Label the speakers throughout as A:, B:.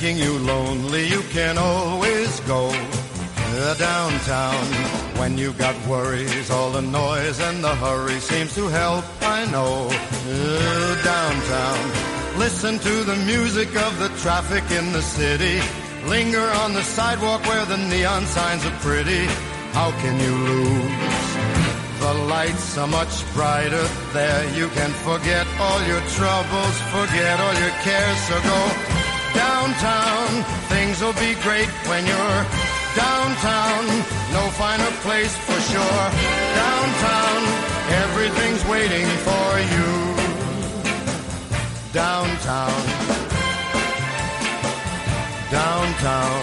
A: making you lonely, you can always go downtown. When you got worries, all the noise and the hurry seems to help, I know. Downtown. Listen to the music of the traffic in the city. Linger on the sidewalk where the neon signs are pretty. How can you lose? The lights are much brighter there. You can forget all your troubles, forget all your cares. So go downtown. Things will be great when you're downtown. No finer place for sure. Downtown, everything's waiting for you. Downtown. Downtown.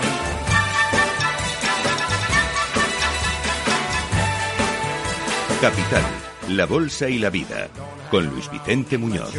B: Capital, la Bolsa y la Vida, con Luis Vicente Muñoz.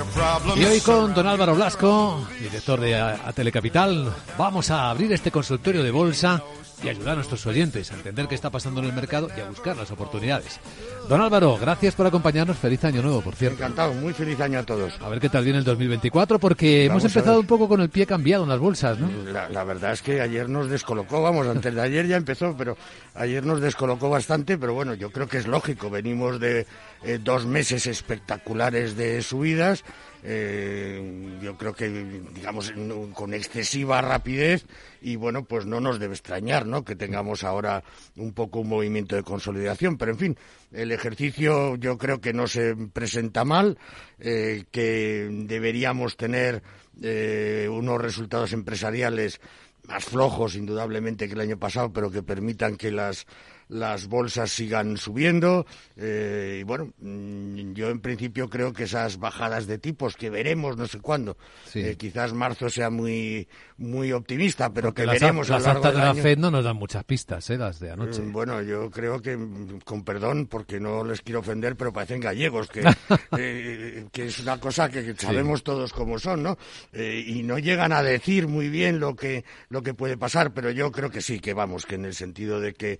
C: Y hoy con don Álvaro Blasco, director de A, Telecapital, vamos a abrir este consultorio de bolsa y ayudar a nuestros oyentes a entender qué está pasando en el mercado y a buscar las oportunidades. Don Álvaro, gracias por acompañarnos. Feliz año nuevo, por cierto.
D: Encantado, muy feliz año a todos.
C: A ver qué tal viene el 2024, porque hemos empezado un poco con el pie cambiado en las bolsas, ¿no?
D: La, verdad es que ayer nos descolocó, vamos, antes de ayer ya empezó, pero ayer nos descolocó bastante, pero bueno, yo creo que es lógico. Venimos de eh, dos meses espectaculares de subidas. Eh, yo creo que, digamos, con excesiva rapidez y bueno, pues no nos debe extrañar, ¿no? Que tengamos ahora un poco un movimiento de consolidación, pero en fin, el ejercicio yo creo que no se presenta mal, eh, que deberíamos tener eh, unos resultados empresariales más flojos, indudablemente, que el año pasado, pero que permitan que las las bolsas sigan subiendo. Eh, y bueno, mm, yo en principio creo que esas bajadas de tipos que veremos no sé cuándo, eh, quizás marzo sea muy muy optimista, pero que veremos
C: las, a lo largo de la FED no nos dan muchas pistas, ¿eh? las de anoche.
D: Mm, bueno, yo creo que, mm, con perdón, porque no les quiero ofender, pero parecen gallegos, que, eh, que es una cosa que sabemos todos cómo son, ¿no? y no llegan a decir muy bien lo que, lo que puede pasar, pero yo creo que sí, que vamos, que en el sentido de que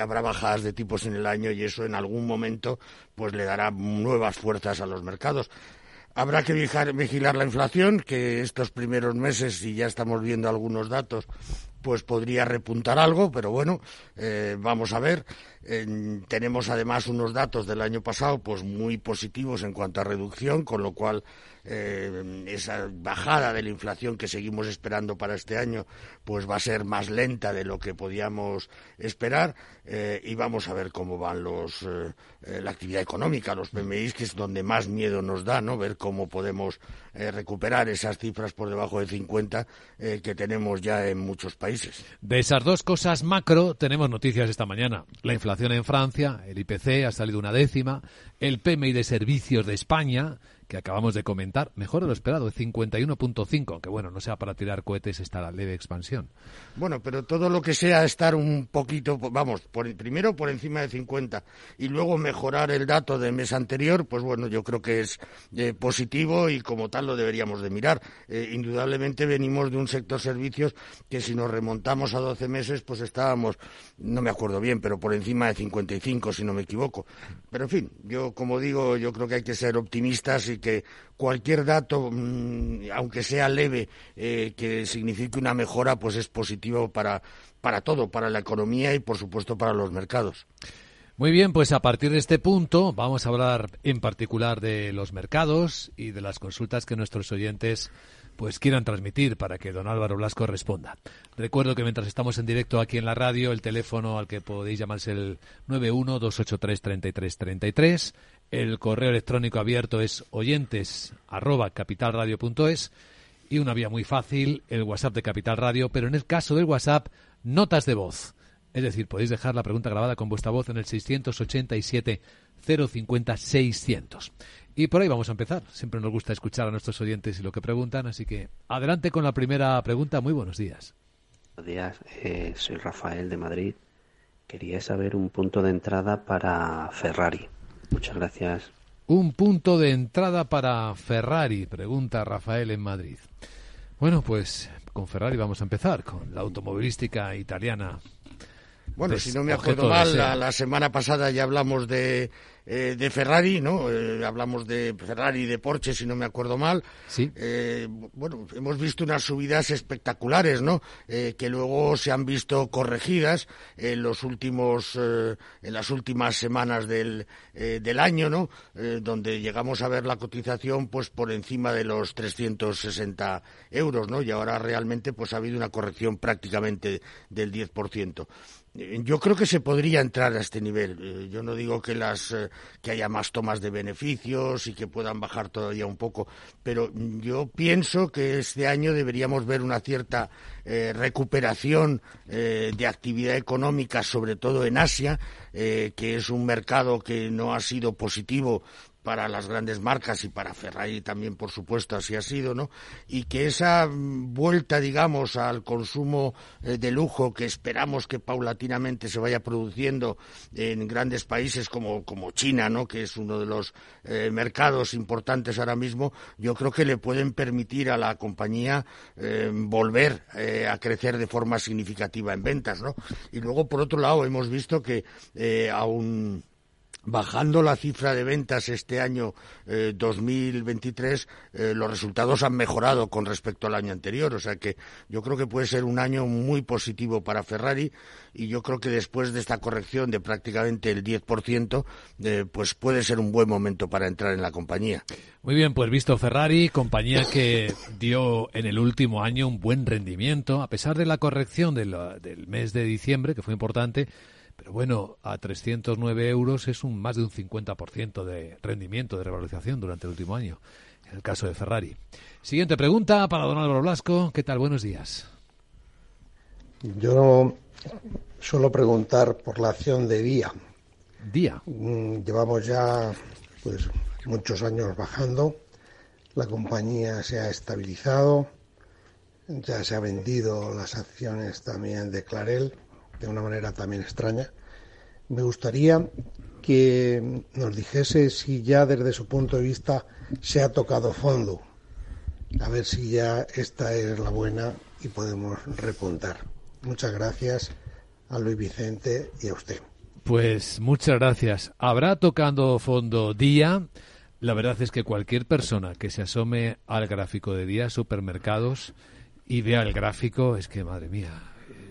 D: habrá bajadas de tipos en el año y eso en algún momento pues le dará nuevas fuerzas a los mercados. Habrá que vigilar la inflación, que estos primeros meses, y ya estamos viendo algunos datos, pues podría repuntar algo, pero bueno, eh, vamos a ver. tenemos además unos datos del año pasado pues muy positivos en cuanto a reducción, con lo cual eh, esa bajada de la inflación que seguimos esperando para este año pues va a ser más lenta de lo que podíamos esperar eh, y vamos a ver cómo van los eh, la actividad económica, los PMI, que es donde más miedo nos da, ¿no? Ver cómo podemos recuperar esas cifras por debajo de 50 que tenemos ya en muchos países.
C: De esas dos cosas macro tenemos noticias esta mañana. La inflación en Francia, el IPC ha salido una décima, el PMI de servicios de España que acabamos de comentar, mejor de lo esperado, 51.5, aunque bueno, no sea para tirar cohetes esta leve expansión.
D: Bueno, pero todo lo que sea estar un poquito, vamos, por, primero por encima de 50 y luego mejorar el dato del mes anterior, pues bueno, yo creo que es eh, positivo y como tal lo deberíamos de mirar. Eh, indudablemente venimos de un sector servicios que si nos remontamos a 12 meses, pues estábamos, no me acuerdo bien, pero por encima de 55, si no me equivoco. Pero en fin, yo como digo, yo creo que hay que ser optimistas y que cualquier dato, mm, aunque sea leve, eh, que signifique una mejora, pues es positivo para, para todo, para la economía y, por supuesto, para los mercados.
C: Muy bien, pues a partir de este punto vamos a hablar en particular de los mercados y de las consultas que nuestros oyentes pues quieran transmitir para que don Álvaro Blasco responda. Recuerdo que mientras estamos en directo aquí en la radio, el teléfono al que podéis llamarse el 912833333, el correo electrónico abierto es oyentes y una vía muy fácil, el WhatsApp de Capital Radio, pero en el caso del WhatsApp, notas de voz. Es decir, podéis dejar la pregunta grabada con vuestra voz en el 687 050 600. Y por ahí vamos a empezar. Siempre nos gusta escuchar a nuestros oyentes y lo que preguntan, así que adelante con la primera pregunta. Muy buenos días.
E: Buenos días, eh, soy Rafael de Madrid. Quería saber un punto de entrada para Ferrari. Muchas gracias.
C: Un punto de entrada para Ferrari, pregunta Rafael en Madrid. Bueno, pues con Ferrari vamos a empezar, con la automovilística italiana.
D: Bueno, si no me acuerdo mal, la, semana pasada ya hablamos de eh, de Ferrari, ¿no? hablamos de Ferrari y de Porsche, si no me acuerdo mal.
C: Sí.
D: bueno, hemos visto unas subidas espectaculares, ¿no? que luego se han visto corregidas en los últimos, en las últimas semanas del, del año, ¿no? donde llegamos a ver la cotización, pues por encima de los 360 euros, ¿no? Y ahora realmente, pues ha habido una corrección prácticamente del 10%. Eh, yo creo que se podría entrar a este nivel. Eh, yo no digo que las eh, que haya más tomas de beneficios y que puedan bajar todavía un poco, pero yo pienso que este año deberíamos ver una cierta recuperación de actividad económica, sobre todo en Asia, que es un mercado que no ha sido positivo para las grandes marcas y para Ferrari también, por supuesto, así ha sido, ¿no? Y que esa vuelta, digamos, al consumo eh, de lujo que esperamos que paulatinamente se vaya produciendo en grandes países como, como China, ¿no? Que es uno de los eh, mercados importantes ahora mismo, yo creo que le pueden permitir a la compañía eh, volver a crecer de forma significativa en ventas, ¿no? Y luego, por otro lado, hemos visto que aún bajando la cifra de ventas este año 2023, eh, eh, los resultados han mejorado con respecto al año anterior. O sea que yo creo que puede ser un año muy positivo para Ferrari y yo creo que después de esta corrección de prácticamente el 10%, eh, pues puede ser un buen momento para entrar en la compañía.
C: Muy bien, pues visto Ferrari, compañía que dio en el último año un buen rendimiento, a pesar de la corrección del mes de diciembre, que fue importante pero bueno, a 309 euros es un más de un 50% de rendimiento, de revalorización durante el último año, en el caso de Ferrari. Siguiente pregunta para don Álvaro Blasco. ¿Qué tal? Buenos días.
F: Yo suelo preguntar por la acción de Día.
C: Día.
F: Mm, llevamos ya pues muchos años bajando. La compañía se ha estabilizado. Ya se ha vendido las acciones también de Clarel de una manera también extraña. Me gustaría que nos dijese si ya desde su punto de vista se ha tocado fondo, a ver si ya esta es la buena y podemos repuntar. Muchas gracias a Luis Vicente y a usted.
C: Pues muchas gracias. Habrá tocando fondo día. La verdad es que cualquier persona que se asome al gráfico de día supermercados y vea el gráfico, es que madre mía,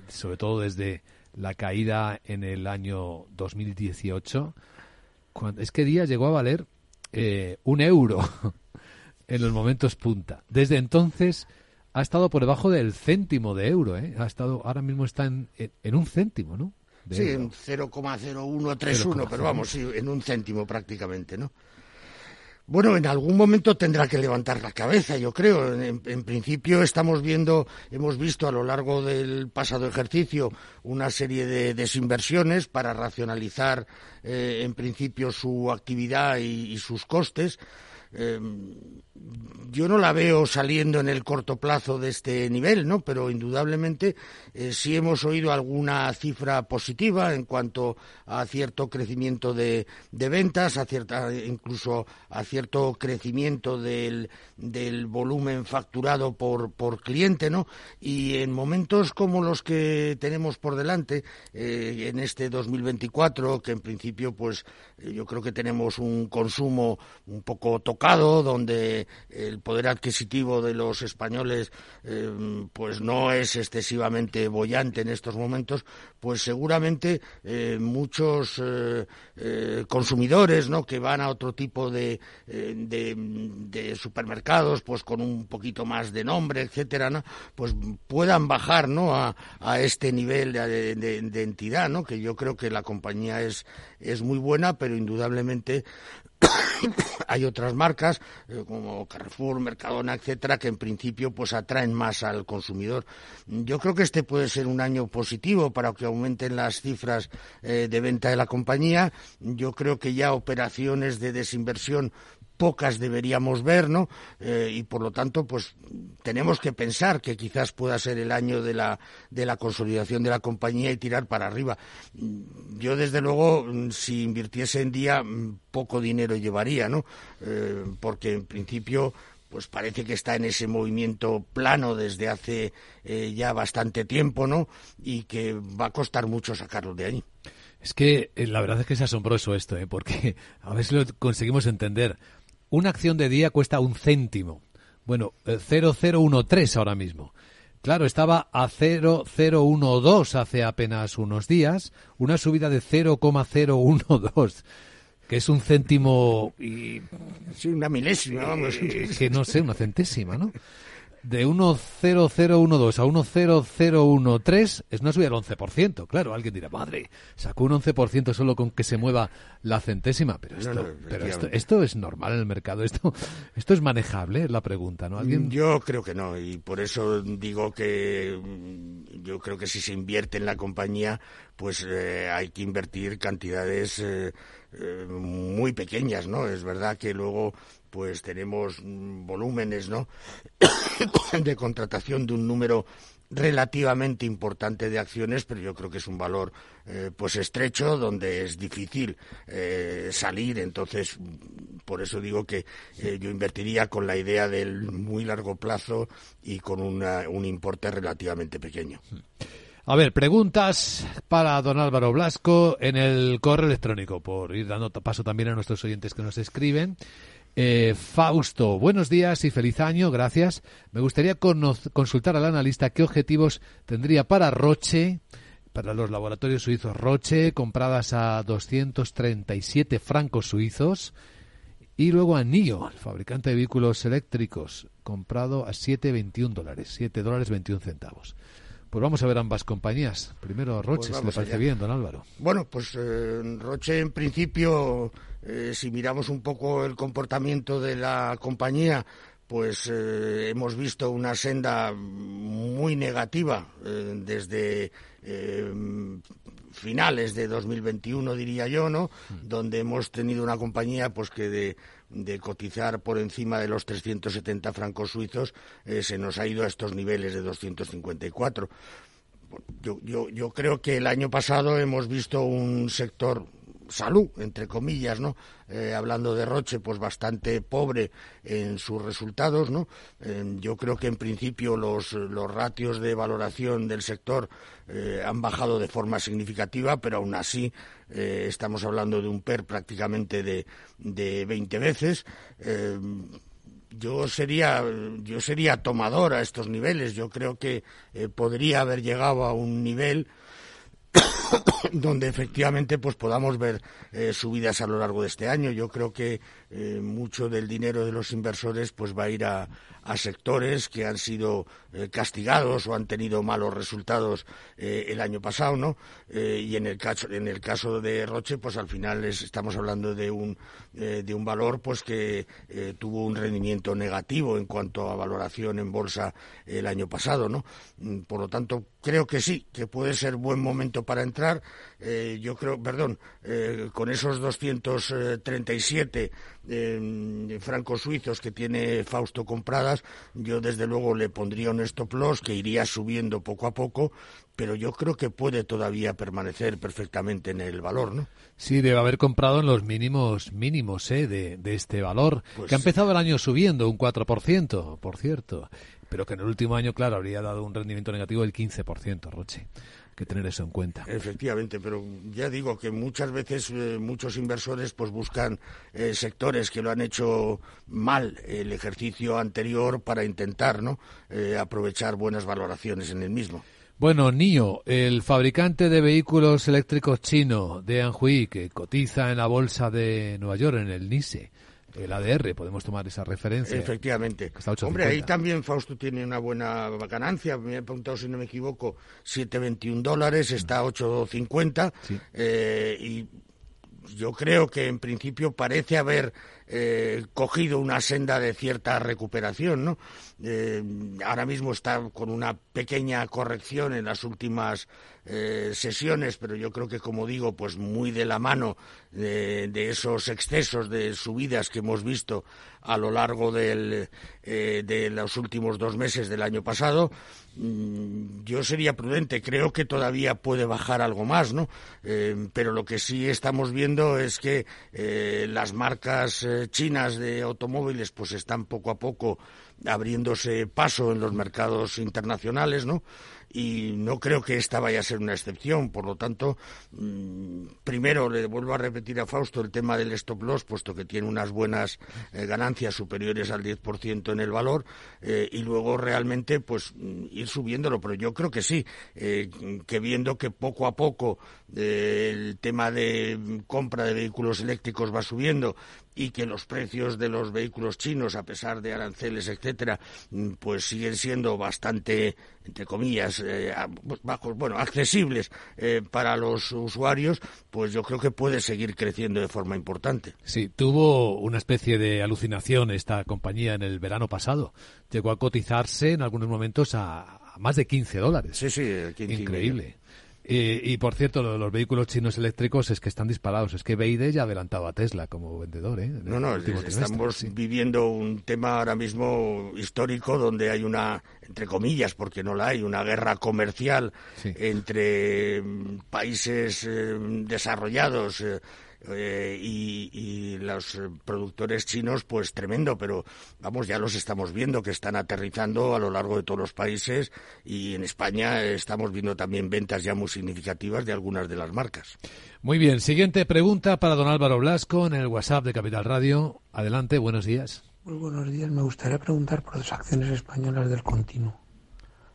C: sobre todo desde la caída en el año 2018. Cuando, es que día llegó a valer eh, un euro en los momentos punta. Desde entonces ha estado por debajo del céntimo de euro. ¿eh? Ha estado, ahora mismo está en, en, un céntimo, ¿no?
D: sí, en 0,0131, pero vamos, sí, en un céntimo prácticamente, ¿no? Bueno, en algún momento tendrá que levantar la cabeza, yo creo. En, principio estamos viendo, hemos visto a lo largo del pasado ejercicio una serie de desinversiones para racionalizar, eh, en principio, su actividad y sus costes. Em, yo no la veo saliendo en el corto plazo de este nivel, ¿no? Pero indudablemente eh, sí hemos oído alguna cifra positiva en cuanto a cierto crecimiento de, ventas, a cierta, incluso a cierto crecimiento del, volumen facturado por, por cliente, ¿no? Y en momentos como los que tenemos por delante, eh, en este 2024, que en principio, pues yo creo que tenemos un consumo un poco tocado donde el poder adquisitivo de los españoles eh, pues no es excesivamente bollante en estos momentos, pues seguramente eh, muchos eh, consumidores ¿no? que van a otro tipo de, de, supermercados pues con un poquito más de nombre, etcétera, pues puedan bajar ¿no? a, a este nivel de, de, entidad, ¿no? que yo creo que la compañía es, es muy buena, pero indudablemente hay otras marcas eh, como Carrefour, Mercadona, etcétera, que en principio pues atraen más al consumidor. Yo creo que este puede ser un año positivo para que aumenten las cifras eh, de venta de la compañía. Yo creo que ya operaciones de desinversión pocas deberíamos ver, ¿no? Eh, y por lo tanto, pues tenemos que pensar que quizás pueda ser el año de la, de la consolidación de la compañía y tirar para arriba. Yo, desde luego, si invirtiese en día, poco dinero llevaría, ¿no? Eh, porque en principio pues parece que está en ese movimiento plano desde hace eh, ya bastante tiempo, ¿no? Y que va a costar mucho sacarlo de ahí.
C: Es que la verdad es que es asombroso esto, ¿eh? porque a ver si lo conseguimos entender. Una acción de día cuesta un céntimo. Bueno, 0,013 ahora mismo. Claro, estaba a 0,012 hace apenas unos días, una subida de 0,012 que es un céntimo y...
D: Sí, una milésima, vamos.
C: Que no sé, una centésima, ¿no? De 1,0012 a 1,0013 es una subida del 11%. Claro, alguien dirá, madre, sacó un 11% solo con que se mueva la centésima. Pero esto, pero esto, es normal en el mercado. Esto, esto es manejable, es la pregunta, ¿no? ¿Alguien...
D: Yo creo que no. Y por eso digo que mm, yo creo que si se invierte en la compañía, pues eh, hay que invertir cantidades eh, eh, muy pequeñas, ¿no? Es verdad que luego pues tenemos mm, volúmenes ¿no? de contratación de un número relativamente importante de acciones, pero yo creo que es un valor eh, pues estrecho donde es difícil eh, salir. Entonces, por eso digo que eh, yo invertiría con la idea del muy largo plazo y con un importe relativamente pequeño.
C: A ver, preguntas para don Álvaro Blasco en el correo electrónico, por ir dando paso también a nuestros oyentes que nos escriben. Eh, Fausto, buenos días y feliz año, gracias. Me gustaría consultar al analista qué objetivos tendría para Roche, para los laboratorios suizos Roche, compradas a 237 francos suizos, y luego a NIO, el fabricante de vehículos eléctricos, comprado a 7,21 dólares, 7 dólares 21 centavos. Pues vamos a ver ambas compañías. Primero Roche, pues si le parece bien, don Álvaro.
D: Bueno, pues eh, Roche en principio eh, si miramos un poco el comportamiento de la compañía, pues eh, hemos visto una senda muy negativa eh, desde finales de 2021 diría yo, ¿no? Donde hemos tenido una compañía pues que de, de cotizar por encima de los 370 francos suizos se nos ha ido a estos niveles de 254. Yo, yo, yo creo que el año pasado hemos visto un sector salud, entre comillas, ¿no? Eh, hablando de Roche, pues bastante pobre en sus resultados, ¿no? Eh, yo creo que en principio los, los ratios de valoración del sector eh, han bajado de forma significativa, pero aún así estamos hablando de un PER prácticamente de, de 20 veces yo sería yo sería tomador a estos niveles yo creo que podría haber llegado a un nivel donde efectivamente pues podamos ver eh, subidas a lo largo de este año. Yo creo que eh, mucho del dinero de los inversores pues va a ir a, sectores que han sido eh, castigados o han tenido malos resultados eh, el año pasado, ¿no? Y en el caso en el caso de Roche, pues al final estamos hablando de un de un valor pues que tuvo un rendimiento negativo en cuanto a valoración en bolsa el año pasado, ¿no? Mm, por lo tanto, creo que sí, que puede ser buen momento para entrar. Yo creo, perdón, con esos 237 francos suizos que tiene Fausto compradas, yo desde luego le pondría un stop loss que iría subiendo poco a poco, pero yo creo que puede todavía permanecer perfectamente en el valor, ¿no?
C: Sí, debe haber comprado en los mínimos mínimos ¿eh? de, de este valor, pues que ha empezado el año subiendo un 4%, por cierto, pero que en el último año, claro, habría dado un rendimiento negativo del 15%, Roche que tener eso en cuenta.
D: Efectivamente, pero ya digo que muchas veces eh, muchos inversores pues buscan eh, sectores que lo han hecho mal el ejercicio anterior para intentar ¿no? Eh, aprovechar buenas valoraciones en el mismo.
C: Bueno, NIO, el fabricante de vehículos eléctricos chino de Anhui, que cotiza en la bolsa de Nueva York, en el NISE, el ADR, podemos tomar esa referencia.
D: Efectivamente. Hombre, ahí también Fausto tiene una buena ganancia. Me he apuntado, si no me equivoco, 7,21 dólares, está a 8,50. Eh, y yo creo que en principio parece haber eh, cogido una senda de cierta recuperación, ¿no? Eh, ahora mismo está con una pequeña corrección en las últimas eh, sesiones, pero yo creo que, como digo, pues muy de la mano de, esos excesos de subidas que hemos visto a lo largo eh, de los últimos dos meses del año pasado, mm, yo sería prudente. Creo que todavía puede bajar algo más, ¿no? Eh, pero lo que sí estamos viendo es que las marcas chinas de automóviles pues están poco a poco abriéndose paso en los mercados internacionales, ¿no? Y no creo que esta vaya a ser una excepción. Por lo tanto, mm, primero le vuelvo a repetir a Fausto el tema del stop loss, puesto que tiene unas buenas eh, ganancias superiores al 10% en el valor, eh, y luego realmente pues mm, ir subiéndolo. Pero yo creo que sí, eh, que viendo que poco a poco el tema de compra de vehículos eléctricos va subiendo y que los precios de los vehículos chinos, a pesar de aranceles, etcétera, mm, pues siguen siendo bastante, entre comillas, eh, bajos, bueno, accesibles eh, para los usuarios, pues yo creo que puede seguir creciendo de forma importante.
C: Sí, tuvo una especie de alucinación esta compañía en el verano pasado. Llegó a cotizarse en algunos momentos a, más de 15 dólares.
D: Sí, sí,
C: Increíble. Y, por cierto, lo de los vehículos chinos eléctricos es que están disparados. Es que Beide ya ha adelantado a Tesla como vendedor. ¿eh?
D: No, no, estamos viviendo un tema ahora mismo histórico donde hay una, entre comillas, porque no la hay, una guerra comercial entre mm, países eh, desarrollados. Eh, eh, y, los productores chinos, pues tremendo, pero vamos, ya los estamos viendo que están aterrizando a lo largo de todos los países y en España estamos viendo también ventas ya muy significativas de algunas de las marcas.
C: Muy bien, siguiente pregunta para don Álvaro Blasco en el WhatsApp de Capital Radio. Adelante, buenos días.
G: Muy buenos días. Me gustaría preguntar por las acciones españolas del continuo.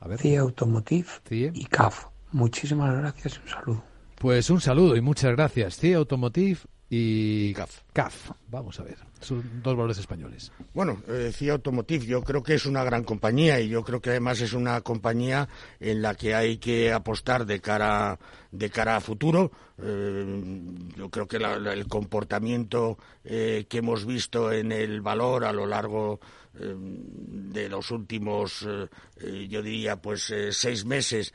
G: A ver. CIA Automotive y CAF. Muchísimas gracias y un saludo.
C: Pues un saludo y muchas gracias. CIA Automotive y CAF. CAF. Vamos a ver. Son dos valores españoles.
D: Bueno, eh, CIA Automotive yo creo que es una gran compañía y yo creo que además es una compañía en la que hay que apostar de cara de cara a futuro. Eh, yo creo que el comportamiento eh, que hemos visto en el valor a lo largo de los últimos, yo diría, pues seis meses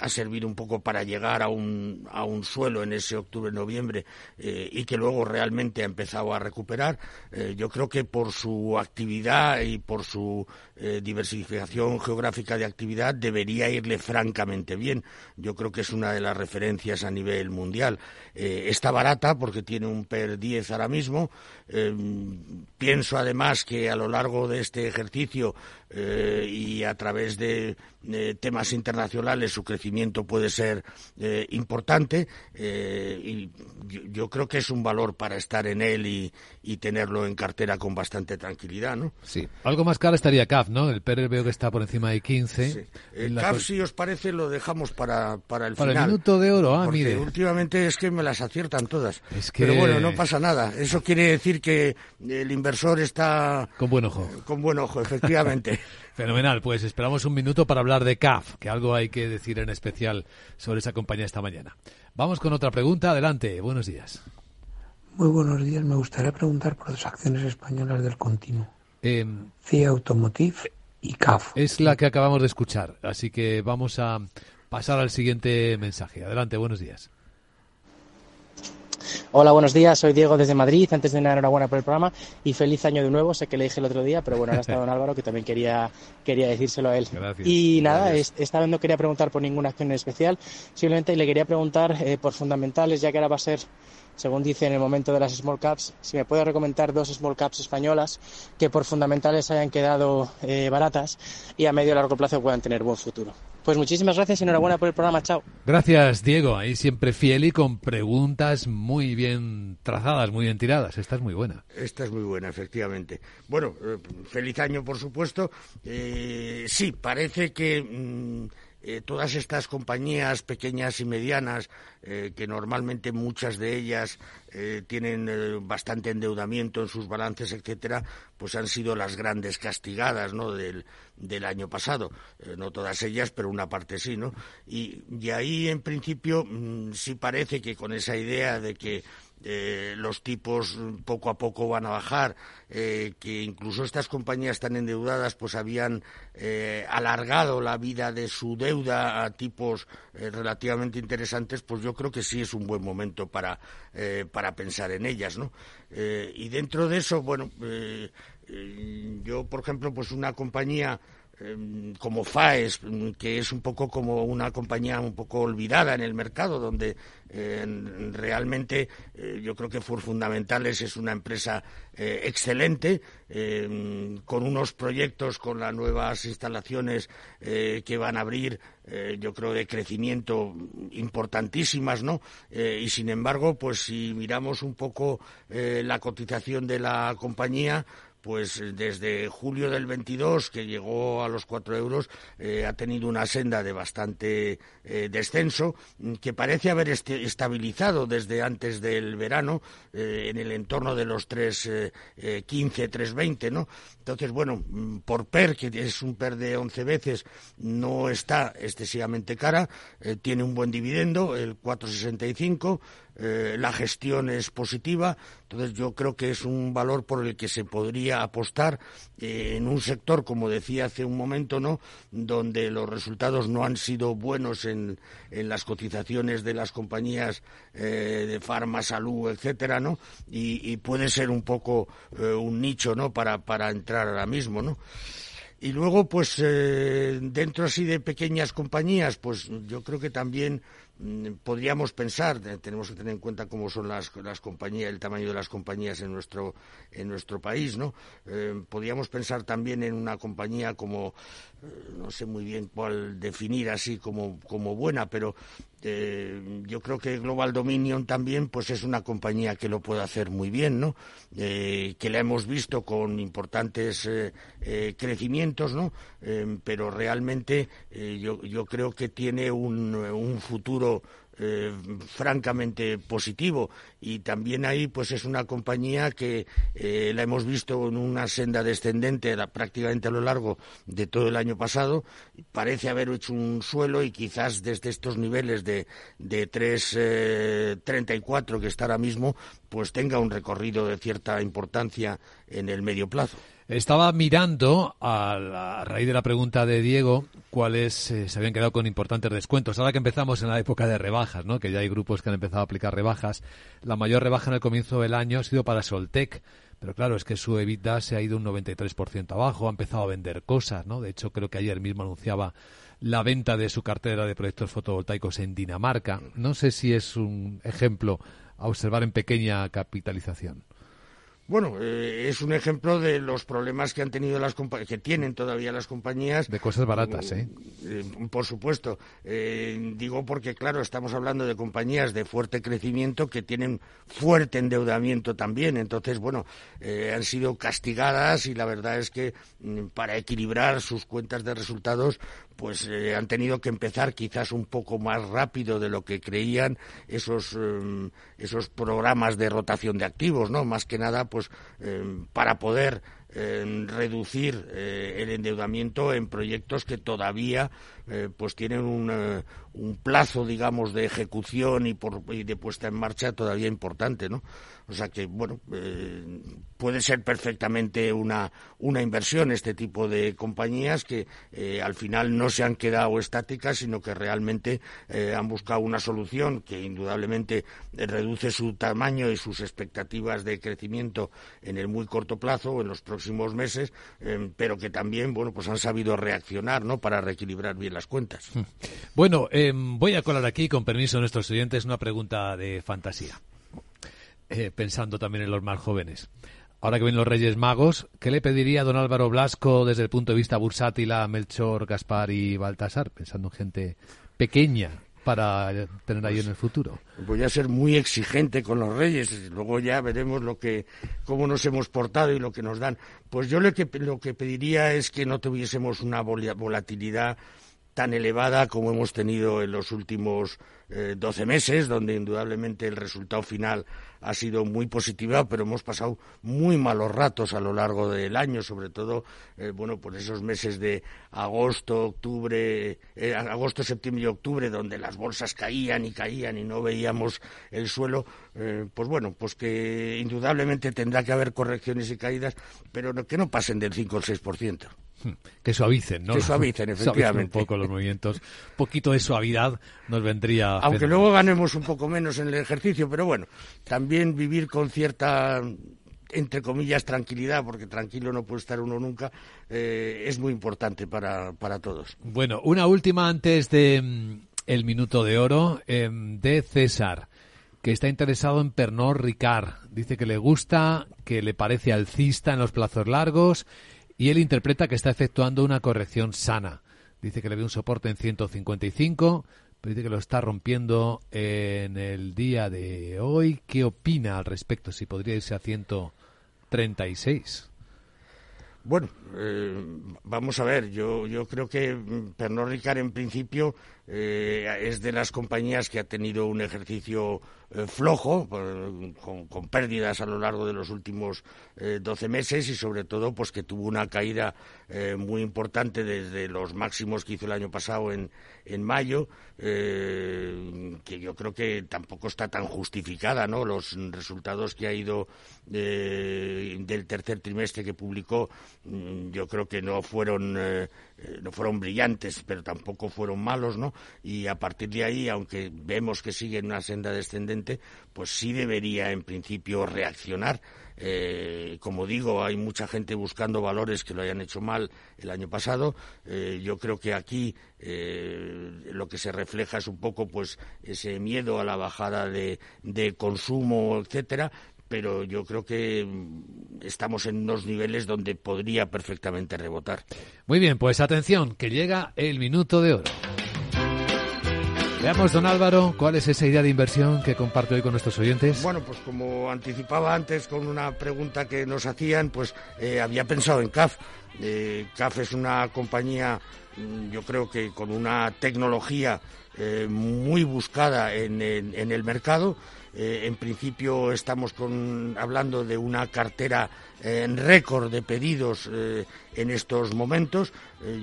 D: ha servido un poco para llegar a un, a un suelo en ese octubre-noviembre y que luego realmente ha empezado a recuperar. yo creo que por su actividad y por su diversificación geográfica de actividad debería irle francamente bien. Yo creo que es una de las referencias a nivel mundial. Eh, está barata porque tiene un PER 10 ahora mismo. Eh, pienso además que lo largo de este ejercicio eh, y a través de temas internacionales su crecimiento puede ser importante y yo, creo que es un valor para estar en él y, tenerlo en cartera con bastante tranquilidad, ¿no?
C: Sí, algo más caro estaría CAF, ¿no? El PER veo que está por encima de 15.
D: El CAF, si os parece, lo dejamos para, para el
C: para
D: final.
C: el minuto de oro, ah,
D: porque últimamente es que me las aciertan todas. Pero bueno, no pasa nada. Eso quiere decir que el inversor está...
C: Con buen ojo.
D: Con buen ojo, efectivamente.
C: Fenomenal, pues esperamos un minuto para hablar de CAF, que algo hay que decir en especial sobre esa compañía esta mañana. Vamos con otra pregunta, adelante, buenos días.
G: Muy buenos días, me gustaría preguntar por las acciones españolas del continuo.
C: Eh,
G: CIA Automotive y CAF.
C: Es la que acabamos de escuchar, así que vamos a pasar al siguiente mensaje. Adelante, buenos días.
H: Hola, buenos días. Soy Diego desde Madrid. Antes de nada, enhorabuena por el programa y feliz año de nuevo. Sé que le dije el otro día, pero bueno, ahora está don Álvaro que también quería, quería decírselo a él. Y nada, esta vez no quería preguntar por ninguna acción en especial. Simplemente le quería preguntar eh, por fundamentales, ya que ahora va a ser según dice en el momento de las small caps, si me puede recomendar dos small caps españolas que por fundamentales hayan quedado eh, baratas y a medio y largo plazo puedan tener buen futuro. Pues muchísimas gracias y enhorabuena por el programa. Chao.
C: Gracias, Diego. Ahí siempre fiel y con preguntas muy bien trazadas, muy bien tiradas. Esta es muy buena.
D: Esta es muy buena, efectivamente. Bueno, eh, feliz año, por supuesto. Eh, sí, parece que. Mm, eh, todas estas compañías pequeñas y medianas, eh, que normalmente muchas de ellas eh, tienen bastante endeudamiento en sus balances, etcétera, pues han sido las grandes castigadas ¿no? del, del año pasado. no todas ellas, pero una parte sí, ¿no? Y, y ahí, en principio, mm, sí parece que con esa idea de que eh, los tipos poco a poco van a bajar, eh, que incluso estas compañías tan endeudadas pues habían eh, alargado la vida de su deuda a tipos relativamente interesantes, pues yo creo que sí es un buen momento para, para pensar en ellas, ¿no? y dentro de eso, bueno, yo por ejemplo, pues una compañía como FAES, mm, que es un poco como una compañía un poco olvidada en el mercado, donde realmente eh, yo creo que Fur Fundamentales es una empresa eh, excelente, em, con unos proyectos, con las nuevas instalaciones eh, que van a abrir, yo creo de crecimiento importantísimas, ¿no? y sin embargo, pues si miramos un poco la cotización de la compañía, pues desde julio del 22, que llegó a los 4 euros, eh, ha tenido una senda de bastante eh, descenso, mm, que parece haber estabilizado desde antes del verano, eh, en el entorno de los 3.15, 3.20, ¿no? Entonces, bueno, mm, por PER, que es un PER de 11 veces, no está excesivamente cara, tiene un buen dividendo, el 4,65, eh, la gestión es positiva, entonces yo creo que es un valor por el que se podría apostar eh, en un sector, como decía hace un momento, ¿no? donde los resultados no han sido buenos en, las cotizaciones de las compañías eh, de farma, salud, etcétera, ¿no? Y, puede ser un poco un nicho, ¿no? Para, para entrar ahora mismo, ¿no? Y luego, pues, dentro así de pequeñas compañías, pues yo creo que también podríamos pensar, tenemos que tener en cuenta cómo son las, las compañías, el tamaño de las compañías en nuestro, en nuestro país, ¿no? Eh, podríamos pensar también en una compañía como, eh, no sé muy bien cuál definir así como, como buena, pero eh, yo creo que Global Dominion también pues es una compañía que lo puede hacer muy bien, ¿no? que la hemos visto con importantes crecimientos, ¿no? pero realmente yo, yo creo que tiene un, un futuro eh, francamente positivo y también ahí pues es una compañía que eh, la hemos visto en una senda descendente prácticamente a lo largo de todo el año pasado parece haber hecho un suelo y quizás desde estos niveles de, de 3.34 eh, que está ahora mismo pues tenga un recorrido de cierta importancia en el medio plazo.
C: Estaba mirando a, raíz de la pregunta de Diego cuáles eh, se habían quedado con importantes descuentos. Ahora que empezamos en la época de rebajas, ¿no? que ya hay grupos que han empezado a aplicar rebajas, la mayor rebaja en el comienzo del año ha sido para Soltec. Pero claro, es que su EBITDA se ha ido un 93% abajo, ha empezado a vender cosas, ¿no? De hecho, creo que ayer mismo anunciaba la venta de su cartera de proyectos fotovoltaicos en Dinamarca. No sé si es un ejemplo a observar en pequeña capitalización.
D: Bueno, eh, es un ejemplo de los problemas que han tenido las que tienen todavía las compañías.
C: De cosas baratas, ¿eh?
D: eh por supuesto. Eh, digo porque, claro, estamos hablando de compañías de fuerte crecimiento que tienen fuerte endeudamiento también. Entonces, bueno, han sido castigadas y la verdad es que mm, para equilibrar sus cuentas de resultados, pues han tenido que empezar quizás un poco más rápido de lo que creían esos, esos programas de rotación de activos, ¿no? Más que nada, pues eh, para poder eh, reducir eh, el endeudamiento en proyectos que todavía pues tienen un, plazo digamos de ejecución y, por, y de puesta en marcha todavía importante no o sea que, bueno, eh, puede ser perfectamente una, una inversión este tipo de compañías que eh, al final no se han quedado estáticas, sino que realmente eh, han buscado una solución que indudablemente reduce su tamaño y sus expectativas de crecimiento en el muy corto plazo en los próximos meses, pero que también, bueno, pues han sabido reaccionar, ¿no?, para reequilibrar bien las cuentas. Hmm.
C: Bueno, voy a colar aquí, con permiso de nuestros oyentes, una pregunta de fantasía. Eh, pensando también en los más jóvenes. Ahora que ven los Reyes Magos, ¿qué le pediría don Álvaro Blasco desde el punto de vista bursátil a Melchor, Gaspar y Baltasar? Pensando en gente pequeña para tener ahí en el futuro.
D: Voy a ser muy exigente con los Reyes, luego ya veremos lo que, cómo nos hemos portado y lo que nos dan. Pues yo lo que, lo que pediría es que no tuviésemos una volatilidad tan elevada como hemos tenido en los últimos eh, doce meses, donde indudablemente el resultado final ha sido muy positivo, pero hemos pasado muy malos ratos a lo largo del año, sobre todo, eh, bueno, por esos meses de agosto, octubre, eh, agosto, septiembre y octubre, donde las bolsas caían y caían y no veíamos el suelo, pues bueno, pues que indudablemente tendrá que haber correcciones y caídas, pero que no pasen del 5 o el 6%.
C: Hmm. Que suavicen, ¿no?
D: Que suavicen, efectivamente.
C: un poco los movimientos. Un poquito de suavidad nos vendría.
D: Aunque luego ganemos un poco menos en el ejercicio, pero bueno, también vivir con cierta entre comillas, tranquilidad, porque tranquilo no puede estar uno nunca, eh, es muy importante para, para todos.
C: Bueno, una última antes de mm, el minuto de oro em, de César que está interesado en Pernod Ricard. Dice que le gusta, que le parece alcista en los plazos largos y él interpreta que está efectuando una corrección sana. Dice que le ve un soporte en 155, pero dice que lo está rompiendo en el día de hoy. ¿Qué opina al respecto? Si podría irse a 136.
D: Bueno, eh, vamos a ver, yo, yo creo que Pernod Ricard en principio eh, es de las compañías que ha tenido un ejercicio eh, flojo, con, pérdidas a lo largo de los últimos eh, 12 meses y sobre todo pues que tuvo una caída eh, muy importante desde los máximos que hizo el año pasado en, en mayo, eh, que yo creo que tampoco está tan justificada, ¿no? Los resultados que ha ido del tercer trimestre que publicó, mm, yo creo que no fueron no fueron brillantes, pero tampoco fueron malos, ¿no? Y a partir de ahí, aunque vemos que sigue en una senda descendente, pues sí debería en principio reaccionar. Eh, como digo, hay mucha gente buscando valores que lo hayan hecho mal el año pasado. Eh, yo creo que aquí eh, lo que se refleja es un poco, pues, ese miedo a la bajada de, de consumo, etcétera, pero yo creo que mm, estamos en unos niveles donde podría perfectamente rebotar.
C: Muy bien, pues atención, que llega el minuto de oro. Veamos, don Álvaro, cuál es esa idea de inversión que comparte hoy con nuestros oyentes.
D: Bueno, pues como anticipaba antes con una pregunta que nos hacían, pues eh, había pensado en CAF. Eh, CAF es una compañía, mm, yo creo que con una tecnología eh, muy buscada en, el mercado. En principio estamos hablando de una cartera en récord de pedidos en estos momentos.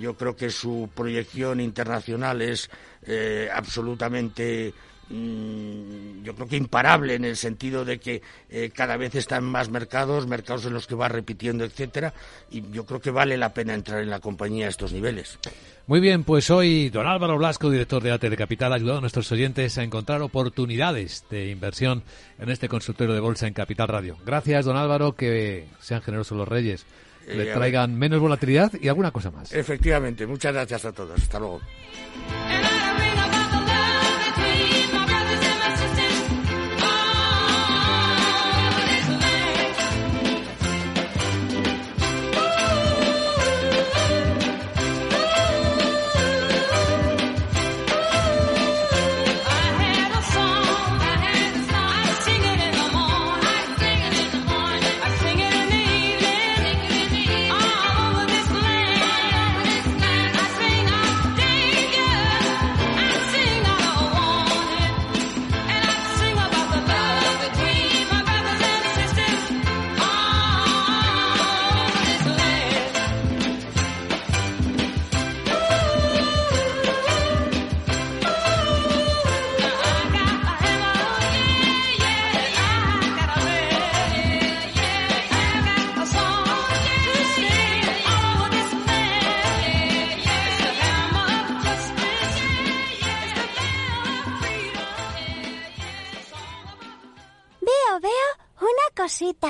D: yo creo que su proyección internacional es eh, absolutamente yo creo que imparable en el sentido de que eh, cada vez están más mercados, mercados en los que va repitiendo, etcétera, y yo creo que vale la pena entrar en la compañía a estos niveles.
C: Muy bien, pues hoy don Álvaro Blasco, director de ATE de Capital, ha ayudado a nuestros oyentes a encontrar oportunidades de inversión en este consultorio de bolsa en Capital Radio. Gracias, don Álvaro, que sean generosos los reyes, le eh, traigan menos volatilidad y alguna cosa más.
D: Efectivamente, muchas gracias a todos. Hasta luego.